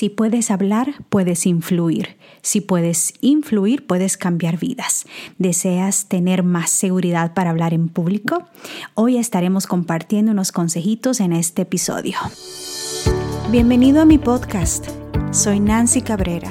Si puedes hablar, puedes influir. Si puedes influir, puedes cambiar vidas. ¿Deseas tener más seguridad para hablar en público? Hoy estaremos compartiendo unos consejitos en este episodio. Bienvenido a mi podcast. Soy Nancy Cabrera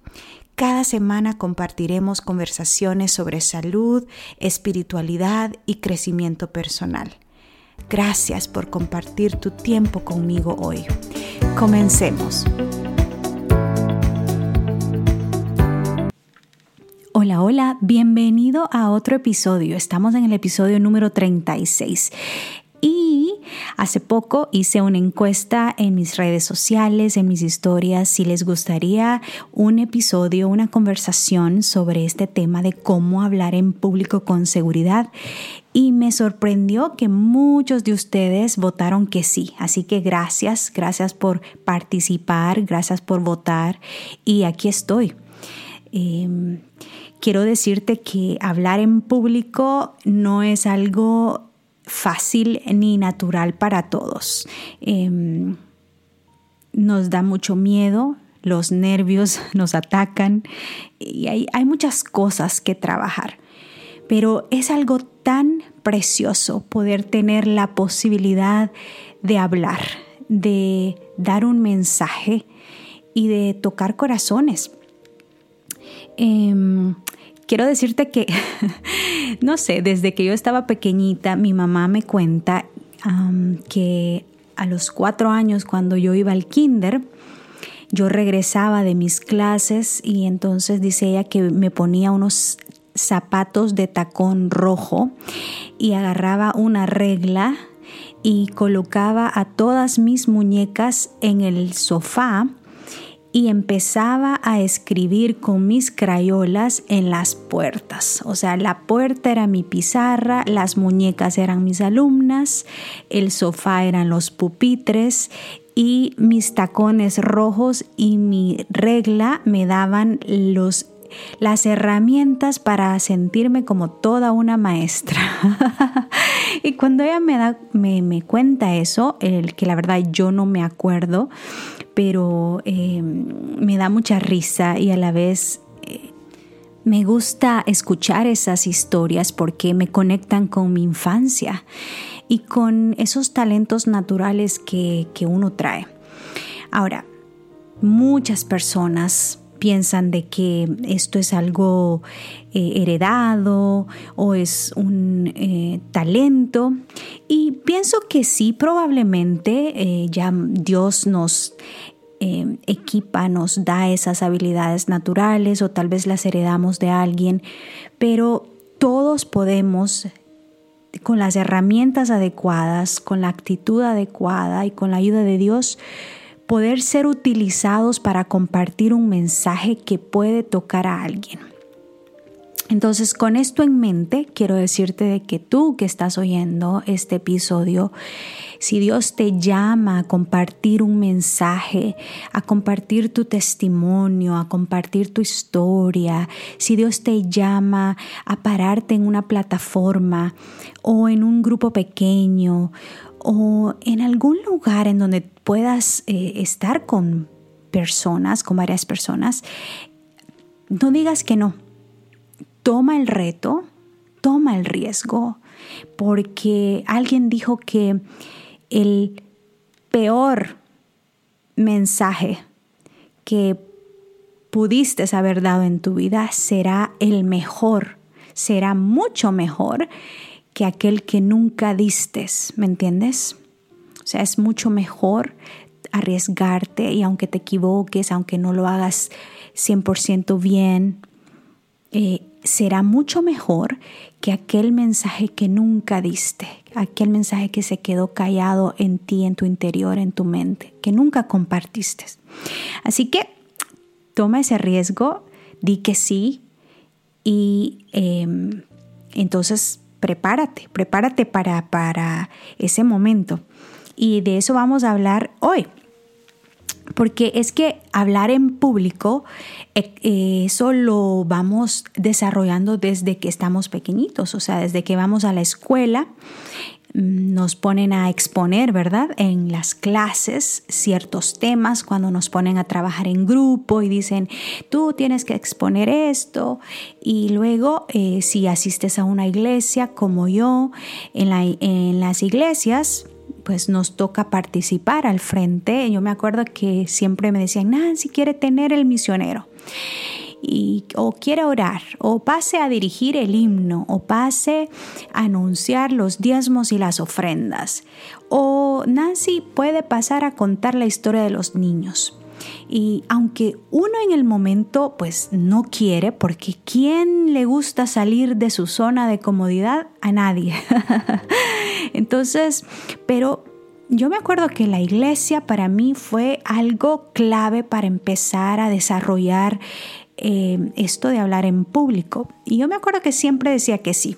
Cada semana compartiremos conversaciones sobre salud, espiritualidad y crecimiento personal. Gracias por compartir tu tiempo conmigo hoy. Comencemos. Hola, hola, bienvenido a otro episodio. Estamos en el episodio número 36. Hace poco hice una encuesta en mis redes sociales, en mis historias, si les gustaría un episodio, una conversación sobre este tema de cómo hablar en público con seguridad. Y me sorprendió que muchos de ustedes votaron que sí. Así que gracias, gracias por participar, gracias por votar. Y aquí estoy. Em, quiero decirte que hablar en público no es algo fácil ni natural para todos. Em, nos da mucho miedo, los nervios nos atacan y hay, muchas cosas que trabajar. Pero es algo tan precioso poder tener la posibilidad de hablar, de dar un mensaje y de tocar corazones. Em, quiero decirte que, no sé, desde que yo estaba pequeñita, mi mamá me cuenta que a los cuatro años, cuando yo iba al kinder, yo regresaba de mis clases y entonces dice ella que me ponía unos zapatos de tacón rojo y agarraba una regla y colocaba a todas mis muñecas en el sofá y empezaba a escribir con mis crayolas en las puertas. O sea, la puerta era mi pizarra, las muñecas eran mis alumnas, el sofá eran los pupitres y mis tacones rojos y mi regla me daban los las herramientas para sentirme como toda una maestra. y cuando ella me, da, me, me cuenta eso, el que la verdad yo no me acuerdo, pero em, me da mucha risa y a la vez eh, me gusta escuchar esas historias porque me conectan con mi infancia y con esos talentos naturales que, que uno trae. Ahora, muchas personas piensan de que esto es algo eh, heredado o es un eh, talento. Y pienso que sí, probablemente eh, ya Dios nos equipa, nos da esas habilidades naturales o tal vez las heredamos de alguien, pero todos podemos con las herramientas adecuadas, con la actitud adecuada y con la ayuda de Dios, poder ser utilizados para compartir un mensaje que puede tocar a alguien. Entonces, con esto en mente, quiero decirte de que tú que estás oyendo este episodio, si Dios te llama a compartir un mensaje, a compartir tu testimonio, a compartir tu historia, si Dios te llama a pararte en una plataforma o en un grupo pequeño o en algún lugar en donde puedas eh, estar con personas, con varias personas, no digas que no. Toma el reto, toma el riesgo, porque alguien dijo que el peor mensaje que pudiste haber dado en tu vida será el mejor, será mucho mejor que aquel que nunca distes, ¿me entiendes? O sea, es mucho mejor arriesgarte y aunque te equivoques, aunque no lo hagas 100% bien, eh, será mucho mejor que aquel mensaje que nunca diste, aquel mensaje que se quedó callado en ti, en tu interior, en tu mente, que nunca compartiste. Así que toma ese riesgo, di que sí y em, Entonces, prepárate, prepárate para, para ese momento. Y de eso vamos a hablar hoy. Porque es que hablar en público, eh, eso lo vamos desarrollando desde que estamos pequeñitos, o sea, desde que vamos a la escuela nos ponen a exponer, ¿verdad? En las clases ciertos temas, cuando nos ponen a trabajar en grupo y dicen, tú tienes que exponer esto. Y luego, eh, si asistes a una iglesia como yo, en, en las iglesias, pues nos toca participar al frente. Yo me acuerdo que siempre me decían, Nancy quiere tener el misionero. O quiere orar, o pase a dirigir el himno, o pase a anunciar los diezmos y las ofrendas, o Nancy puede pasar a contar la historia de los niños. Y aunque uno en el momento pues no quiere, porque ¿quién le gusta salir de su zona de comodidad? A nadie. Entonces, pero yo me acuerdo que la iglesia para mí fue algo clave para empezar a desarrollar eh, esto de hablar en público. Y yo me acuerdo que siempre decía que sí.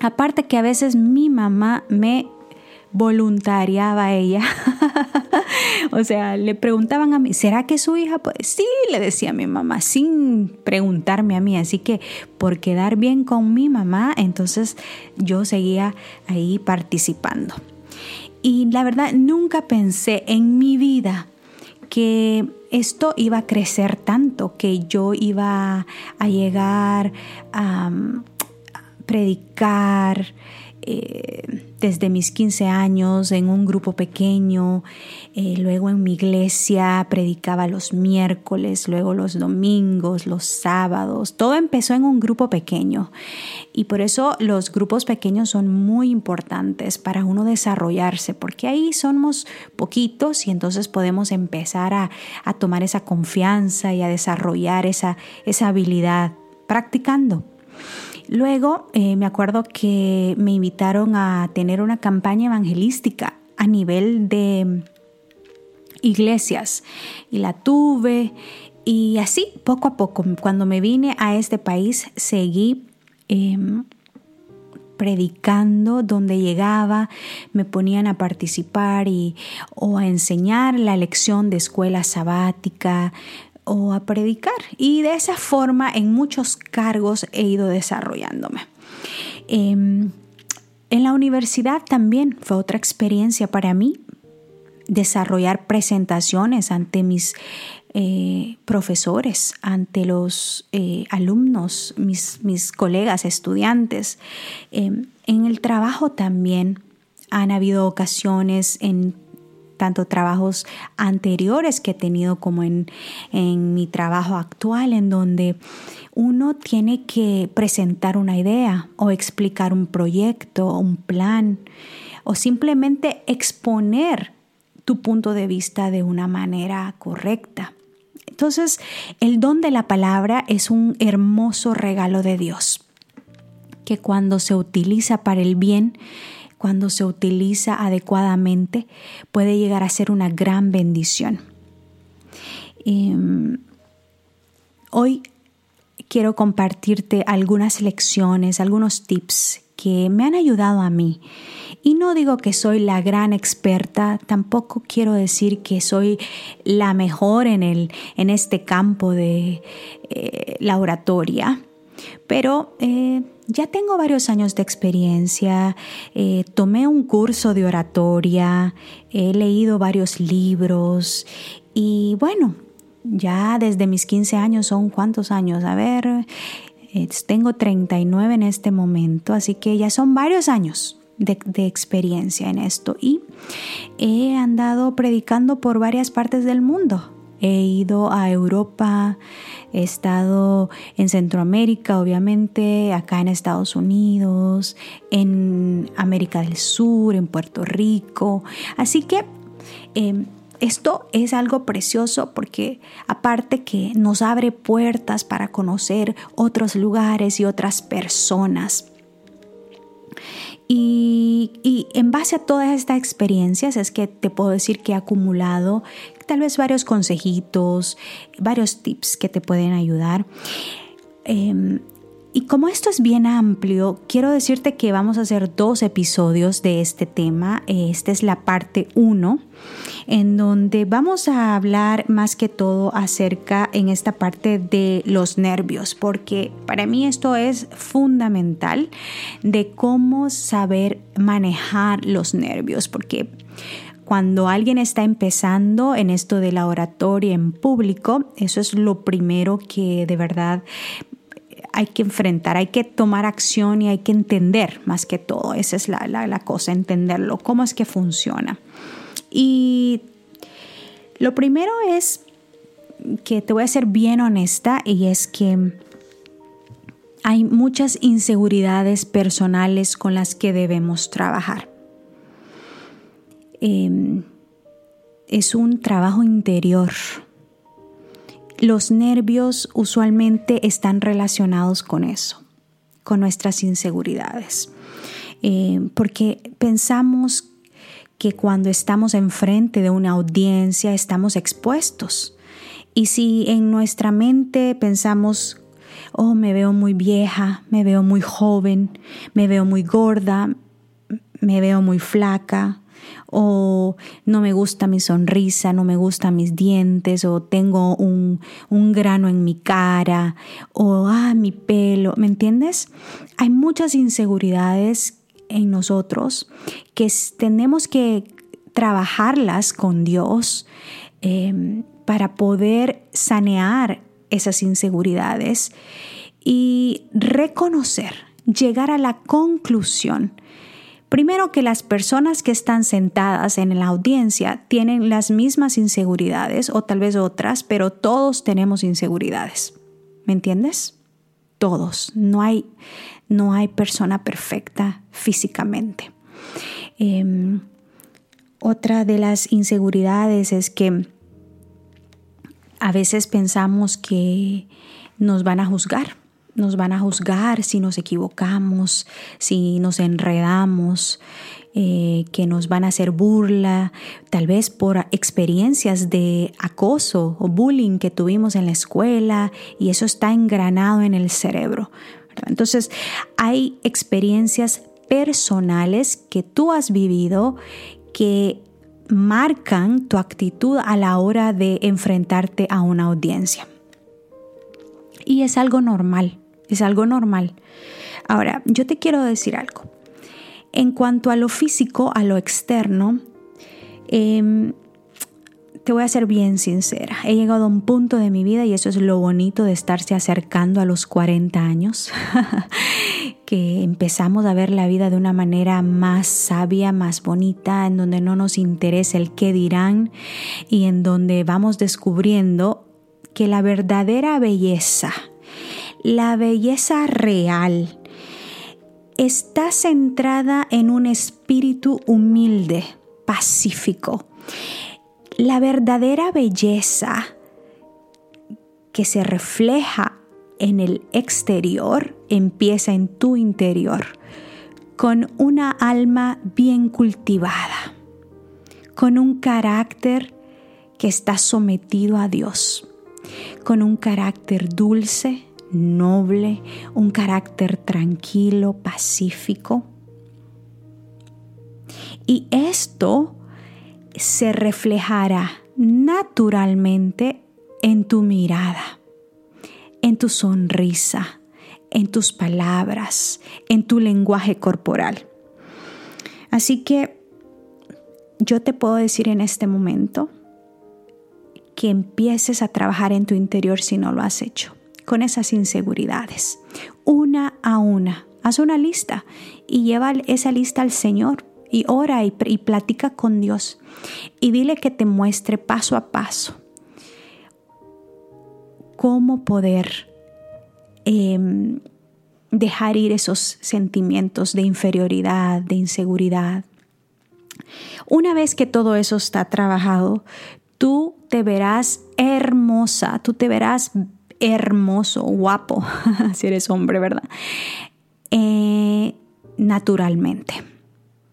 Aparte que a veces mi mamá me voluntariaba a ella. o sea, le preguntaban a mí, ¿será que su hija? Pues sí, le decía a mi mamá, sin preguntarme a mí. Así que por quedar bien con mi mamá, entonces yo seguía ahí participando. Y la verdad, nunca pensé en mi vida que esto iba a crecer tanto, que yo iba a llegar a predicar, eh, desde mis 15 años en un grupo pequeño, eh, luego en mi iglesia predicaba los miércoles, luego los domingos, los sábados, todo empezó en un grupo pequeño y por eso los grupos pequeños son muy importantes para uno desarrollarse, porque ahí somos poquitos y entonces podemos empezar a, tomar esa confianza y a desarrollar esa, esa habilidad practicando. Luego eh, me acuerdo que me invitaron a tener una campaña evangelística a nivel de iglesias. Y la tuve. Y así poco a poco cuando me vine a este país seguí em, predicando donde llegaba, me ponían a participar y, o a enseñar la lección de escuela sabática, o a predicar. Y de esa forma en muchos cargos he ido desarrollándome. Em, en la universidad también fue otra experiencia para mí desarrollar presentaciones ante mis eh, profesores, ante los eh, alumnos, mis, mis, colegas, estudiantes. Em, en el trabajo también han habido ocasiones en tanto trabajos anteriores que he tenido como en, en mi trabajo actual, en donde uno tiene que presentar una idea o explicar un proyecto, un plan, o simplemente exponer tu punto de vista de una manera correcta. Entonces, el don de la palabra es un hermoso regalo de Dios, que cuando se utiliza para el bien, cuando se utiliza adecuadamente, puede llegar a ser una gran bendición. Em, hoy quiero compartirte algunas lecciones, algunos tips que me han ayudado a mí. Y no digo que soy la gran experta, tampoco quiero decir que soy la mejor en, el, en este campo de eh, la oratoria, pero eh, ya tengo varios años de experiencia, eh, tomé un curso de oratoria, he leído varios libros y bueno, ya desde mis 15 años son cuántos años, a ver, tengo 39 en este momento, así que ya son varios años. De, experiencia en esto y he andado predicando por varias partes del mundo. He ido a Europa, he estado en Centroamérica, obviamente, acá en Estados Unidos, en América del Sur, en Puerto Rico. Así que em, esto es algo precioso porque aparte que nos abre puertas para conocer otros lugares y otras personas. Y, y, en base a todas estas experiencias es que te puedo decir que he acumulado tal vez varios consejitos, varios tips que te pueden ayudar. Em, y como esto es bien amplio, quiero decirte que vamos a hacer dos episodios de este tema. Esta es la parte 1, en donde vamos a hablar más que todo acerca en esta parte de los nervios, porque para mí esto es fundamental de cómo saber manejar los nervios, porque cuando alguien está empezando en esto de la oratoria en público, eso es lo primero que de verdad hay que enfrentar, hay que tomar acción y hay que entender más que todo. Esa es la, cosa, entenderlo, cómo es que funciona. Y lo primero es que te voy a ser bien honesta y es que hay muchas inseguridades personales con las que debemos trabajar. Em, es un trabajo interior los nervios usualmente están relacionados con eso, con nuestras inseguridades, eh, porque pensamos que cuando estamos enfrente de una audiencia estamos expuestos. Y si en nuestra mente pensamos, oh, me veo muy vieja, me veo muy joven, me veo muy gorda, me veo muy flaca, o no me gusta mi sonrisa, no me gustan mis dientes, o tengo un, grano en mi cara, o ah, mi pelo, ¿me entiendes? Hay muchas inseguridades en nosotros que tenemos que trabajarlas con Dios em, para poder sanear esas inseguridades y reconocer, llegar a la conclusión Primero que las personas que están sentadas en la audiencia tienen las mismas inseguridades o tal vez otras, pero todos tenemos inseguridades. ¿Me entiendes? Todos. No hay, no hay persona perfecta físicamente. Em, otra de las inseguridades es que a veces pensamos que nos van a juzgar nos van a juzgar si nos equivocamos, si nos enredamos, eh, que nos van a hacer burla, tal vez por experiencias de acoso o bullying que tuvimos en la escuela y eso está engranado en el cerebro. Entonces, hay experiencias personales que tú has vivido que marcan tu actitud a la hora de enfrentarte a una audiencia. Y es algo normal. Es algo normal. Ahora, yo te quiero decir algo. En cuanto a lo físico, a lo externo, em, te voy a ser bien sincera. He llegado a un punto de mi vida y eso es lo bonito de estarse acercando a los 40 años, que empezamos a ver la vida de una manera más sabia, más bonita, en donde no nos interesa el qué dirán y en donde vamos descubriendo que la verdadera belleza, la belleza real está centrada en un espíritu humilde, pacífico. La verdadera belleza que se refleja en el exterior empieza en tu interior, con una alma bien cultivada, con un carácter que está sometido a Dios, con un carácter dulce, noble, un carácter tranquilo, pacífico. Y esto se reflejará naturalmente en tu mirada, en tu sonrisa, en tus palabras, en tu lenguaje corporal. Así que yo te puedo decir en este momento que empieces a trabajar en tu interior si no lo has hecho con esas inseguridades, una a una. Haz una lista y lleva esa lista al Señor y ora y, platica con Dios y dile que te muestre paso a paso cómo poder em, dejar ir esos sentimientos de inferioridad, de inseguridad. Una vez que todo eso está trabajado, tú te verás hermosa, tú te verás hermoso, guapo, si eres hombre, ¿verdad? Eh, naturalmente,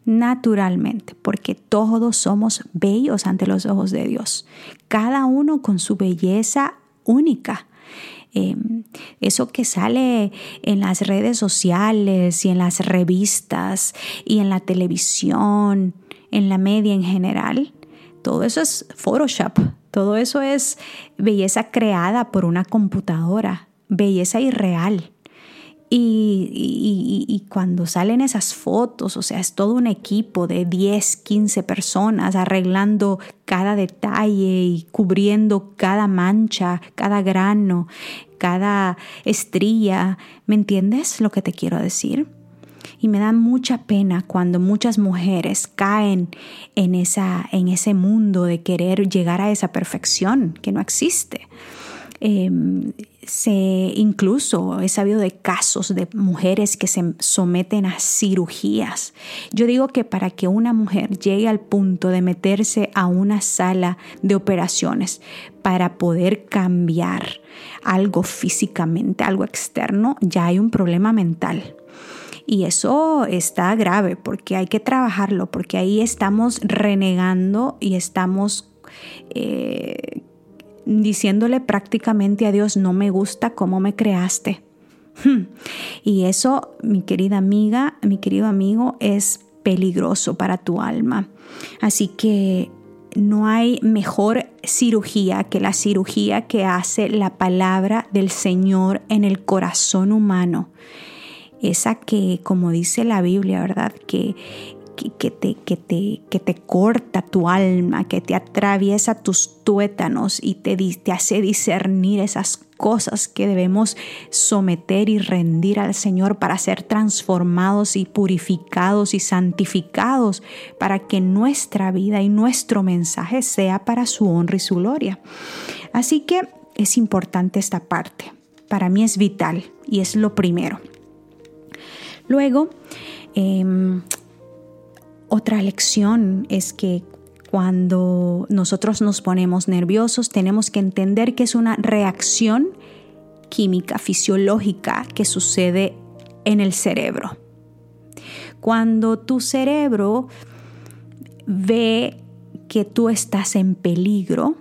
naturalmente, porque todos somos bellos ante los ojos de Dios, cada uno con su belleza única. Em, eso que sale en las redes sociales y en las revistas y en la televisión, en la media en general, todo eso es Photoshop, todo eso es belleza creada por una computadora, belleza irreal. Y, cuando salen esas fotos, o sea, es todo un equipo de 10, 15 personas arreglando cada detalle y cubriendo cada mancha, cada grano, cada estrella. ¿Me entiendes lo que te quiero decir? Y me da mucha pena cuando muchas mujeres caen en, esa, en ese mundo de querer llegar a esa perfección que no existe. Em, se incluso he sabido de casos de mujeres que se someten a cirugías. Yo digo que para que una mujer llegue al punto de meterse a una sala de operaciones para poder cambiar algo físicamente, algo externo, ya hay un problema mental. Y eso está grave porque hay que trabajarlo, porque ahí estamos renegando y estamos eh, diciéndole prácticamente a Dios, no me gusta cómo me creaste. Y eso, mi querida amiga, mi querido amigo, es peligroso para tu alma. Así que no hay mejor cirugía que la cirugía que hace la palabra del Señor en el corazón humano. Esa que, como dice la Biblia, ¿verdad? Que que, te, que, te, que te corta tu alma, que te atraviesa tus tuétanos y te, te hace discernir esas cosas que debemos someter y rendir al Señor para ser transformados y purificados y santificados para que nuestra vida y nuestro mensaje sea para su honra y su gloria. Así que es importante esta parte. Para mí es vital y es lo primero. Luego, em, otra lección es que cuando nosotros nos ponemos nerviosos tenemos que entender que es una reacción química, fisiológica que sucede en el cerebro. Cuando tu cerebro ve que tú estás en peligro,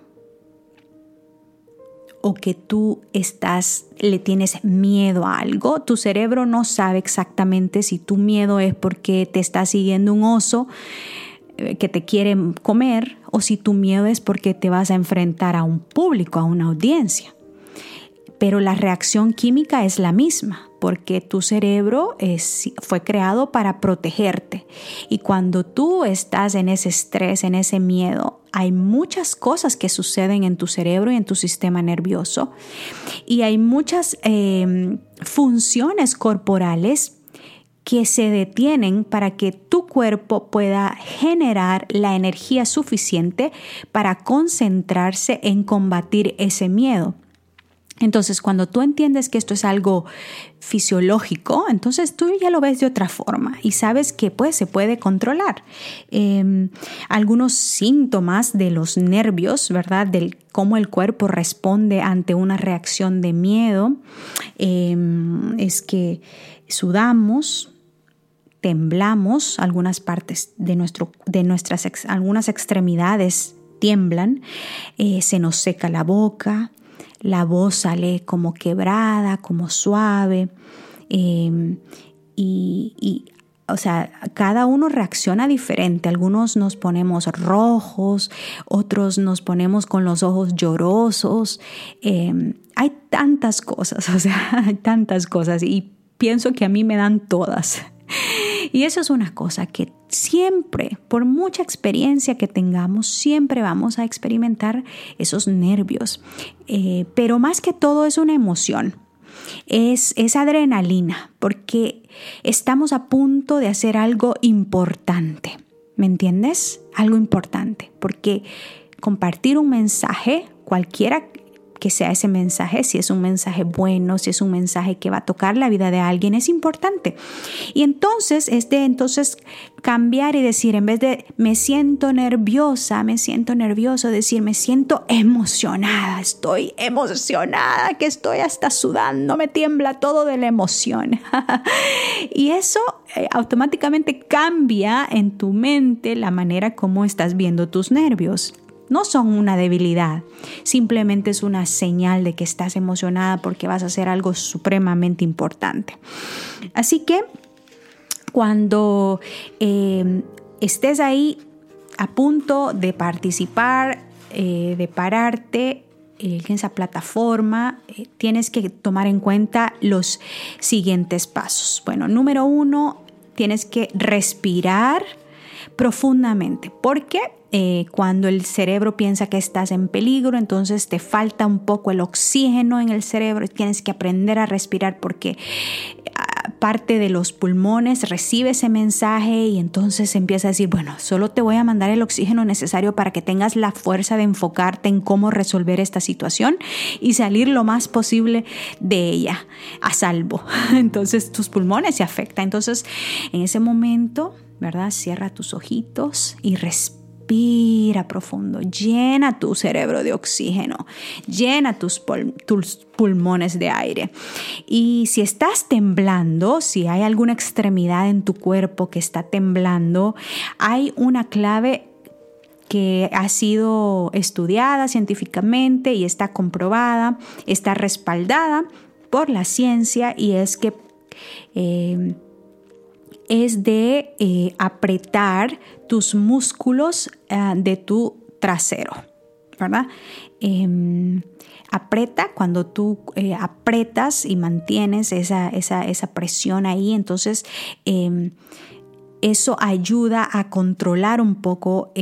o que tú estás le tienes miedo a algo, tu cerebro no sabe exactamente si tu miedo es porque te está siguiendo un oso eh, que te quiere comer o si tu miedo es porque te vas a enfrentar a un público, a una audiencia. Pero la reacción química es la misma, porque tu cerebro fue creado para protegerte. Y cuando tú estás en ese estrés, en ese miedo, hay muchas cosas que suceden en tu cerebro y en tu sistema nervioso y hay muchas em, funciones corporales que se detienen para que tu cuerpo pueda generar la energía suficiente para concentrarse en combatir ese miedo. Entonces, cuando tú entiendes que esto es algo fisiológico, entonces tú ya lo ves de otra forma y sabes que pues se puede controlar. Em, algunos síntomas de los nervios, ¿verdad? Del cómo el cuerpo responde ante una reacción de miedo, em, es que sudamos, temblamos, algunas partes de, nuestro, de nuestras, algunas extremidades tiemblan, eh, se nos seca la boca, la voz sale como quebrada, como suave. Em, y, o sea, cada uno reacciona diferente. Algunos nos ponemos rojos, otros nos ponemos con los ojos llorosos. Em, hay tantas cosas, o sea, hay tantas cosas y pienso que a mí me dan todas. Y eso es una cosa que siempre, por mucha experiencia que tengamos, siempre vamos a experimentar esos nervios. Eh, pero más que todo es una emoción. Es, es adrenalina, porque estamos a punto de hacer algo importante. ¿Me entiendes? Algo importante, porque compartir un mensaje, cualquiera que sea ese mensaje, si es un mensaje bueno, si es un mensaje que va a tocar la vida de alguien, es importante. Y entonces es de entonces cambiar y decir, en vez de me siento nerviosa, me siento nervioso, decir me siento emocionada, estoy emocionada, que estoy hasta sudando, me tiembla todo de la emoción. y eso eh, automáticamente cambia en tu mente la manera como estás viendo tus nervios. No son una debilidad, simplemente es una señal de que estás emocionada porque vas a hacer algo supremamente importante. Así que cuando eh, estés ahí a punto de participar, eh, de pararte, en esa plataforma, eh, tienes que tomar en cuenta los siguientes pasos. Bueno, número uno, tienes que respirar profundamente. porque eh, cuando el cerebro piensa que estás en peligro, entonces te falta un poco el oxígeno en el cerebro, tienes que aprender a respirar porque parte de los pulmones recibe ese mensaje y entonces empieza a decir, bueno, solo te voy a mandar el oxígeno necesario para que tengas la fuerza de enfocarte en cómo resolver esta situación y salir lo más posible de ella a salvo. Entonces tus pulmones se afectan. Entonces en ese momento, ¿verdad? Cierra tus ojitos y respira respira profundo, llena tu cerebro de oxígeno, llena tus, pulmones de aire. Y si estás temblando, si hay alguna extremidad en tu cuerpo que está temblando, hay una clave que ha sido estudiada científicamente y está comprobada, está respaldada por la ciencia y es que eh, es de eh, apretar tus músculos eh, de tu trasero, ¿verdad? Em, aprieta cuando tú eh, apretas y mantienes esa, esa, presión ahí, entonces em, eso ayuda a controlar un poco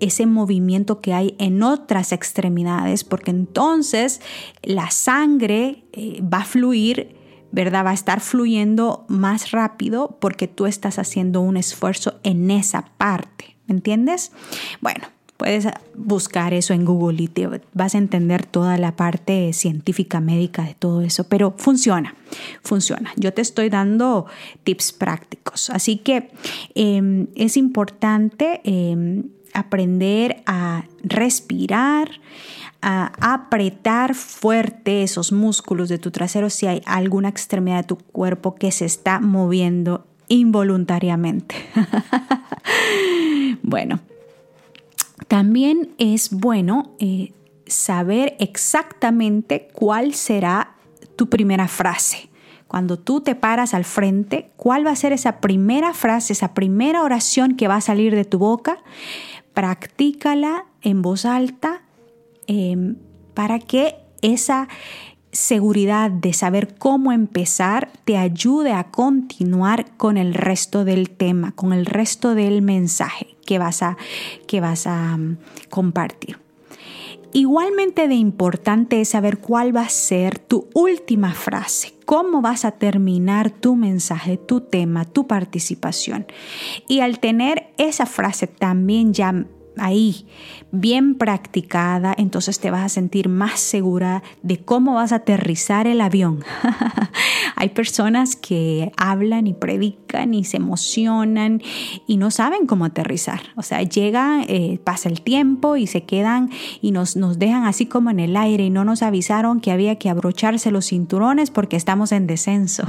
ese movimiento que hay en otras extremidades, porque entonces la sangre va a fluir ¿verdad? Va a estar fluyendo más rápido porque tú estás haciendo un esfuerzo en esa parte, ¿me entiendes? Bueno, puedes buscar eso en Google y te vas a entender toda la parte científica médica de todo eso, pero funciona, funciona. Yo te estoy dando tips prácticos, así que em, es importante em, aprender a respirar a apretar fuerte esos músculos de tu trasero si hay alguna extremidad de tu cuerpo que se está moviendo involuntariamente. bueno, también es bueno eh, saber exactamente cuál será tu primera frase. Cuando tú te paras al frente, ¿cuál va a ser esa primera frase, esa primera oración que va a salir de tu boca? Practícala en voz alta Em, para que esa seguridad de saber cómo empezar te ayude a continuar con el resto del tema, con el resto del mensaje que vas a, que vas a mm, compartir. Igualmente de importante es saber cuál va a ser tu última frase, cómo vas a terminar tu mensaje, tu tema, tu participación. Y al tener esa frase también ya ahí bien practicada, entonces te vas a sentir más segura de cómo vas a aterrizar el avión. Hay personas que hablan y predican y se emocionan y no saben cómo aterrizar. O sea, llega, eh, pasa el tiempo y se quedan y nos, nos dejan así como en el aire y no nos avisaron que había que abrocharse los cinturones porque estamos en descenso.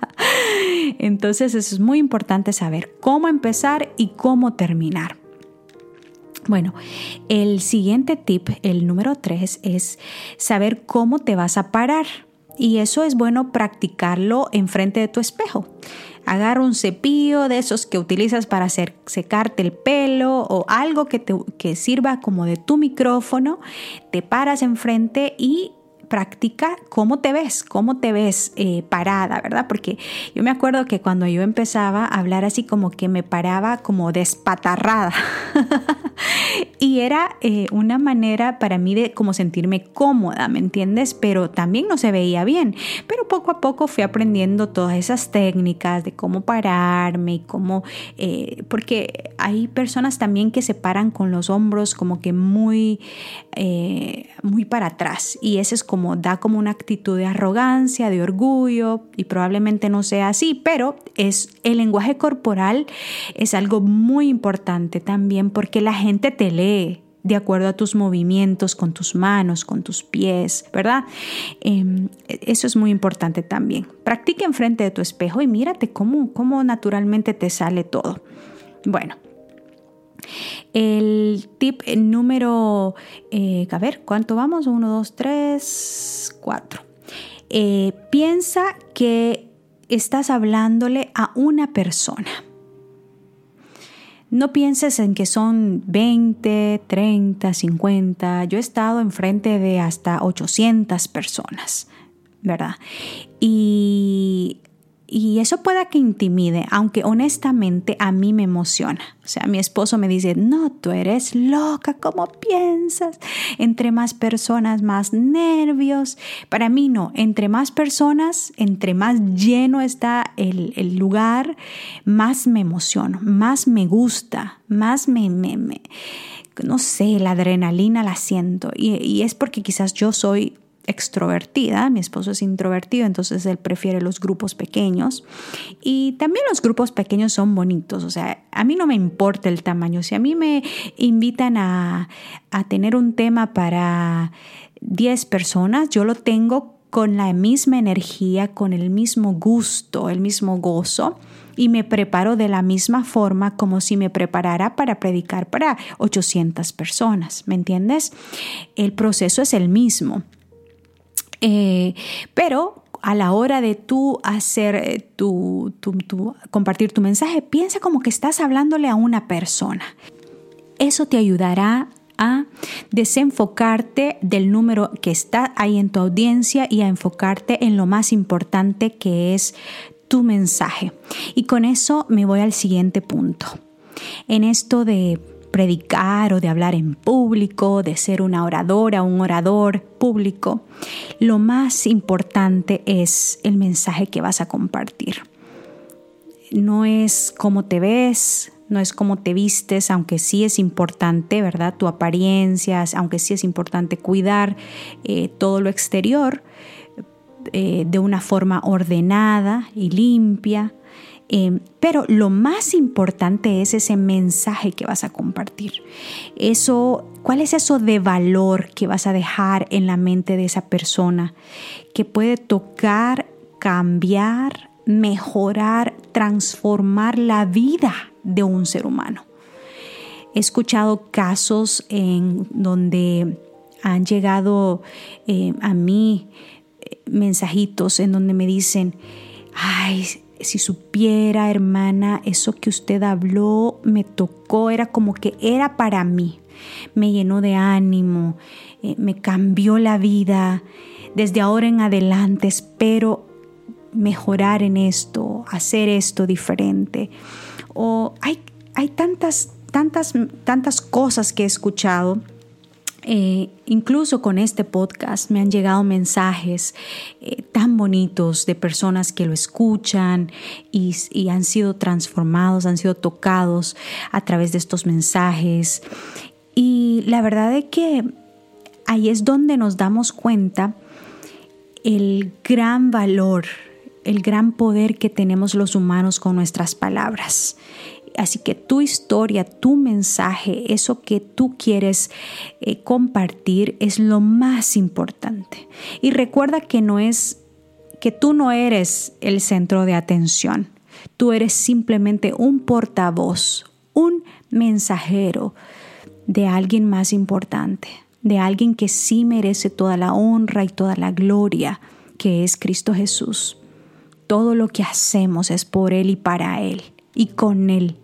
Entonces es muy importante saber cómo empezar y cómo terminar. Bueno, el siguiente tip, el número tres, es saber cómo te vas a parar. Y eso es bueno practicarlo enfrente de tu espejo. Agarra un cepillo de esos que utilizas para hacer, secarte el pelo o algo que, te, que sirva como de tu micrófono. Te paras enfrente y practica cómo te ves, cómo te ves eh, parada, ¿verdad? Porque yo me acuerdo que cuando yo empezaba a hablar así como que me paraba como despatarrada. y era eh, una manera para mí de como sentirme cómoda, ¿me entiendes? Pero también no se veía bien. Pero poco a poco fui aprendiendo todas esas técnicas de cómo pararme y cómo, eh, porque hay personas también que se paran con los hombros como que muy, muy para atrás. Y ese es como da como una actitud de arrogancia, de orgullo y probablemente no sea así, pero es el lenguaje corporal es algo muy importante también porque la gente te lee de acuerdo a tus movimientos con tus manos, con tus pies, ¿verdad? Em, eso es muy importante también. Practica enfrente de tu espejo y mírate cómo, cómo naturalmente te sale todo. Bueno, El tip número, eh, a ver, ¿cuánto vamos? Uno, dos, tres, cuatro. Eh, piensa que estás hablándole a una persona. No pienses en que son 20, 30, 50. Yo he estado enfrente de hasta 800 personas, ¿verdad? Y y eso pueda que intimide, aunque honestamente a mí me emociona. O sea, mi esposo me dice, no, tú eres loca, ¿cómo piensas? Entre más personas, más nervios. Para mí no, entre más personas, entre más lleno está el, lugar, más me emociono, más me gusta, más me, me, no sé, la adrenalina la siento. Y es porque quizás yo soy extrovertida, mi esposo es introvertido, entonces él prefiere los grupos pequeños. Y también los grupos pequeños son bonitos, o sea, a mí no me importa el tamaño. Si a mí me invitan a, a tener un tema para 10 personas, yo lo tengo con la misma energía, con el mismo gusto, el mismo gozo y me preparo de la misma forma como si me preparara para predicar para 800 personas, ¿me entiendes? El proceso es el mismo. Eh, pero a la hora de tú hacer eh, tu, compartir tu mensaje, piensa como que estás hablándole a una persona. Eso te ayudará a desenfocarte del número que está ahí en tu audiencia y a enfocarte en lo más importante que es tu mensaje. Y con eso me voy al siguiente punto. En esto de predicar o de hablar en público, de ser una oradora, un orador público, lo más importante es el mensaje que vas a compartir. No es cómo te ves, no es cómo te vistes, aunque sí es importante, ¿verdad? Tu apariencia, aunque sí es importante cuidar eh, todo lo exterior eh, de una forma ordenada y limpia. Em, pero lo más importante es ese mensaje que vas a compartir. Eso, ¿cuál es eso de valor que vas a dejar en la mente de esa persona que puede tocar, cambiar, mejorar, transformar la vida de un ser humano? He escuchado casos en donde han llegado eh, a mí eh, mensajitos en donde me dicen, ay, si supiera, hermana, eso que usted habló me tocó, era como que era para mí. Me llenó de ánimo, eh, me cambió la vida. Desde ahora en adelante espero mejorar en esto, hacer esto diferente. O hay, hay tantas, tantas, tantas cosas que he escuchado eh, incluso con este podcast me han llegado mensajes eh, tan bonitos de personas que lo escuchan y, han sido transformados, han sido tocados a través de estos mensajes. Y la verdad es que ahí es donde nos damos cuenta el gran valor, el gran poder que tenemos los humanos con nuestras palabras. Así que tu historia, tu mensaje, eso que tú quieres eh, compartir es lo más importante. Y recuerda que no es que tú no eres el centro de atención. Tú eres simplemente un portavoz, un mensajero de alguien más importante, de alguien que sí merece toda la honra y toda la gloria, que es Cristo Jesús. Todo lo que hacemos es por Él y para Él y con Él.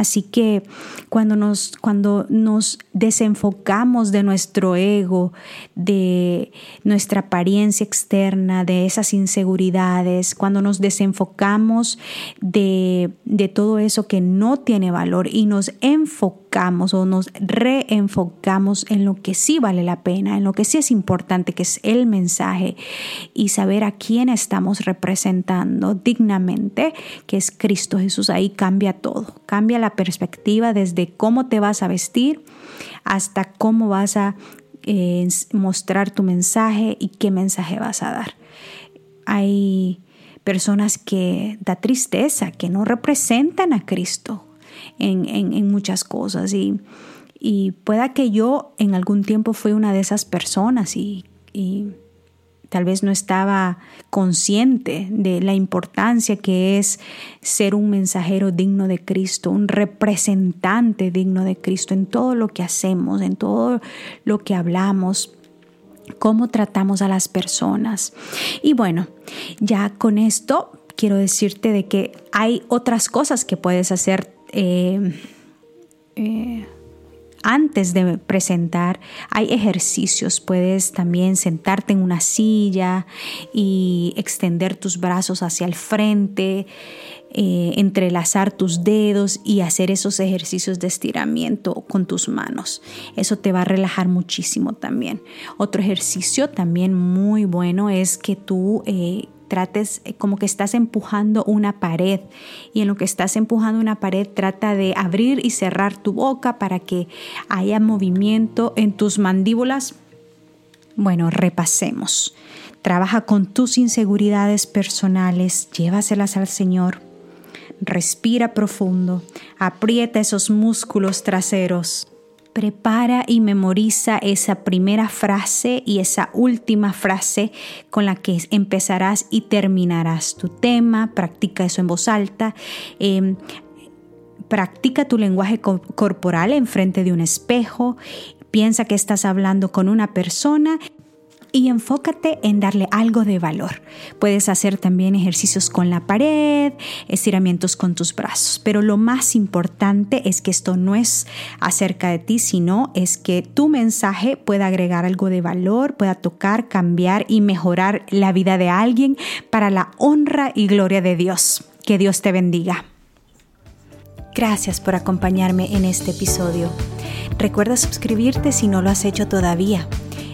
Así que cuando nos, cuando nos desenfocamos de nuestro ego, de nuestra apariencia externa, de esas inseguridades, cuando nos desenfocamos de, de todo eso que no tiene valor y nos enfocamos o nos reenfocamos en lo que sí vale la pena, en lo que sí es importante, que es el mensaje y saber a quién estamos representando dignamente, que es Cristo Jesús, ahí cambia todo, cambia la perspectiva desde cómo te vas a vestir hasta cómo vas a eh, mostrar tu mensaje y qué mensaje vas a dar. Hay personas que da tristeza, que no representan a Cristo en, muchas cosas y, pueda que yo en algún tiempo fui una de esas personas y, tal vez no estaba consciente de la importancia que es ser un mensajero digno de Cristo, un representante digno de Cristo en todo lo que hacemos, en todo lo que hablamos cómo tratamos a las personas. Y bueno, ya con esto quiero decirte de que hay otras cosas que puedes hacer. Eh, eh, antes de presentar hay ejercicios. Puedes también sentarte en una silla y extender tus brazos hacia el frente, eh, entrelazar tus dedos y hacer esos ejercicios de estiramiento con tus manos. Eso te va a relajar muchísimo también. Otro ejercicio también muy bueno es que tú... Eh, trates eh, como que estás empujando una pared y en lo que estás empujando una pared trata de abrir y cerrar tu boca para que haya movimiento en tus mandíbulas. Bueno, repasemos. Trabaja con tus inseguridades personales, llévaselas al Señor. Respira profundo, aprieta esos músculos traseros Prepara y memoriza esa primera frase y esa última frase con la que empezarás y terminarás tu tema. Practica eso en voz alta. Em, practica tu lenguaje corporal en frente de un espejo. Piensa que estás hablando con una persona y enfócate en darle algo de valor. Puedes hacer también ejercicios con la pared, estiramientos con tus brazos, pero lo más importante es que esto no es acerca de ti, sino es que tu mensaje pueda agregar algo de valor, pueda tocar, cambiar y mejorar la vida de alguien para la honra y gloria de Dios. Que Dios te bendiga. Gracias por acompañarme en este episodio. Recuerda suscribirte si no lo has hecho todavía